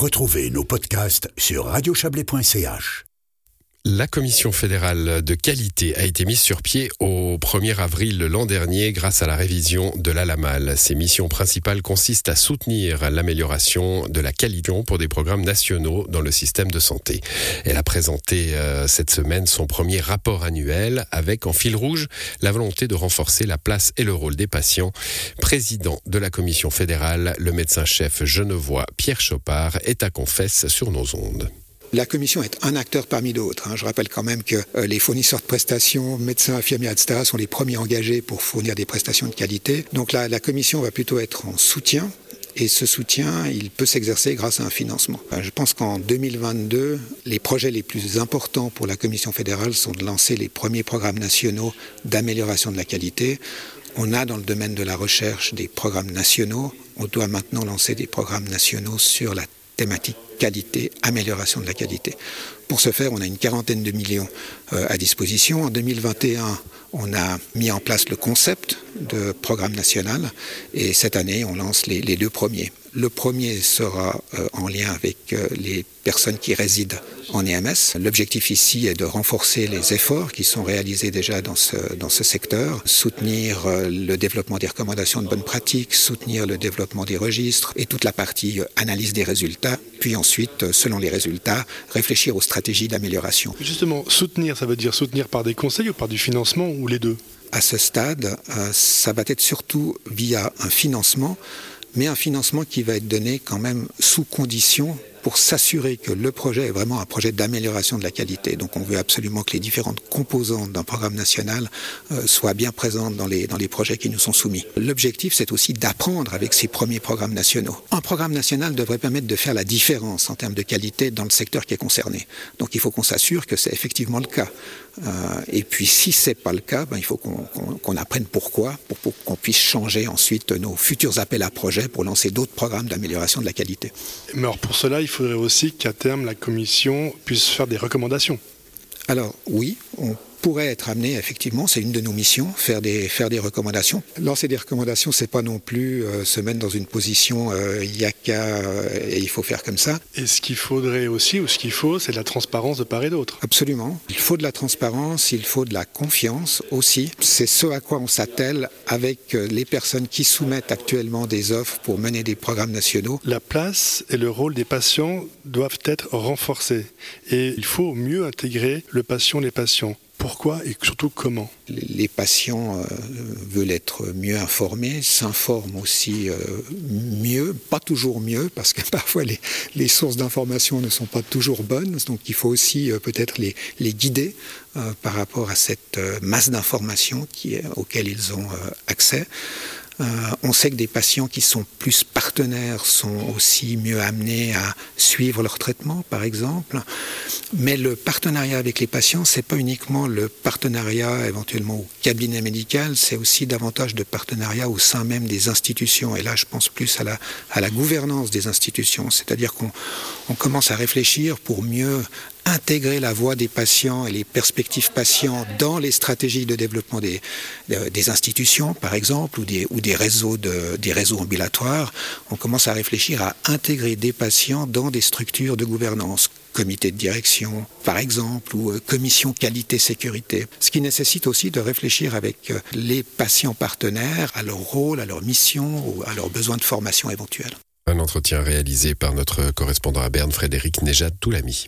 Retrouvez nos podcasts sur radiochablais.ch. La Commission fédérale de qualité a été mise sur pied au 1er avril l'an dernier grâce à la révision de la LAMAL. Ses missions principales consistent à soutenir l'amélioration de la qualité pour des programmes nationaux dans le système de santé. Elle a présenté euh, cette semaine son premier rapport annuel avec en fil rouge la volonté de renforcer la place et le rôle des patients. Président de la Commission fédérale, le médecin-chef genevois Pierre Chopard est à confesse sur nos ondes. La commission est un acteur parmi d'autres. Hein. Je rappelle quand même que euh, les fournisseurs de prestations, médecins, infirmiers, etc., sont les premiers engagés pour fournir des prestations de qualité. Donc là, la commission va plutôt être en soutien et ce soutien, il peut s'exercer grâce à un financement. Euh, je pense qu'en 2022, les projets les plus importants pour la Commission fédérale sont de lancer les premiers programmes nationaux d'amélioration de la qualité. On a dans le domaine de la recherche des programmes nationaux. On doit maintenant lancer des programmes nationaux sur la thématique qualité, amélioration de la qualité. Pour ce faire, on a une quarantaine de millions euh, à disposition. En 2021, on a mis en place le concept de programme national et cette année, on lance les, deux premiers. Le premier sera euh, en lien avec euh, les personnes qui résident en EMS. L'objectif ici est de renforcer les efforts qui sont réalisés déjà dans ce, dans ce secteur, soutenir euh, le développement des recommandations de bonnes pratiques, soutenir le développement des registres et toute la partie analyse des résultats, puis ensuite, selon les résultats, réfléchir aux stratégies d'amélioration. Justement, soutenir, ça veut dire soutenir par des conseils ou par du financement ou les deux? À ce stade, ça va être surtout via un financement mais un financement qui va être donné quand même sous condition pour s'assurer que le projet est vraiment un projet d'amélioration de la qualité. Donc on veut absolument que les différentes composantes d'un programme national euh, soient bien présentes dans les, dans les projets qui nous sont soumis. L'objectif, c'est aussi d'apprendre avec ces premiers programmes nationaux. Un programme national devrait permettre de faire la différence en termes de qualité dans le secteur qui est concerné. Donc il faut qu'on s'assure que c'est effectivement le cas. Euh, et puis si c'est pas le cas, ben, il faut qu'on qu apprenne pourquoi, pour, pour qu'on puisse changer ensuite nos futurs appels à projets pour lancer d'autres programmes d'amélioration de la qualité. Mais alors pour cela, il faudrait aussi qu'à terme, la Commission puisse faire des recommandations. Alors oui, on pourrait être amené, effectivement, c'est une de nos missions, faire des, faire des recommandations. Lancer des recommandations, c'est pas non plus euh, se mettre dans une position euh, il y a qu'à euh, et il faut faire comme ça. Et ce qu'il faudrait aussi, ou ce qu'il faut, c'est de la transparence de part et d'autre. Absolument. Il faut de la transparence, il faut de la confiance aussi. C'est ce à quoi on s'attelle avec euh, les personnes qui soumettent actuellement des offres pour mener des programmes nationaux. La place et le rôle des patients doivent être renforcés. Et il faut mieux intégrer le patient, les patients. Pourquoi et surtout comment Les patients euh, veulent être mieux informés, s'informent aussi euh, mieux, pas toujours mieux, parce que parfois les, sources d'information ne sont pas toujours bonnes, donc il faut aussi euh, peut-être les, les, guider par rapport à cette masse d'informations auxquelles ils ont accès. Euh, on sait que des patients qui sont plus partenaires sont aussi mieux amenés à suivre leur traitement, par exemple. Mais le partenariat avec les patients, c'est pas uniquement le partenariat éventuellement au cabinet médical, c'est aussi davantage de partenariat au sein même des institutions. Et là, je pense plus à la, à la gouvernance des institutions, c'est-à-dire qu'on commence à réfléchir pour mieux intégrer la voix des patients et les perspectives patients dans les stratégies de développement des, des institutions, par exemple, ou des, ou des, réseaux de, des réseaux ambulatoires, on commence à réfléchir à intégrer des patients dans des structures de gouvernance comité de direction, par exemple, ou euh, commission qualité-sécurité. Ce qui nécessite aussi de réfléchir avec euh, les patients partenaires à leur rôle, à leur mission ou à leurs besoins de formation éventuels. Un entretien réalisé par notre correspondant à Berne, Frédéric Nejad Toulami.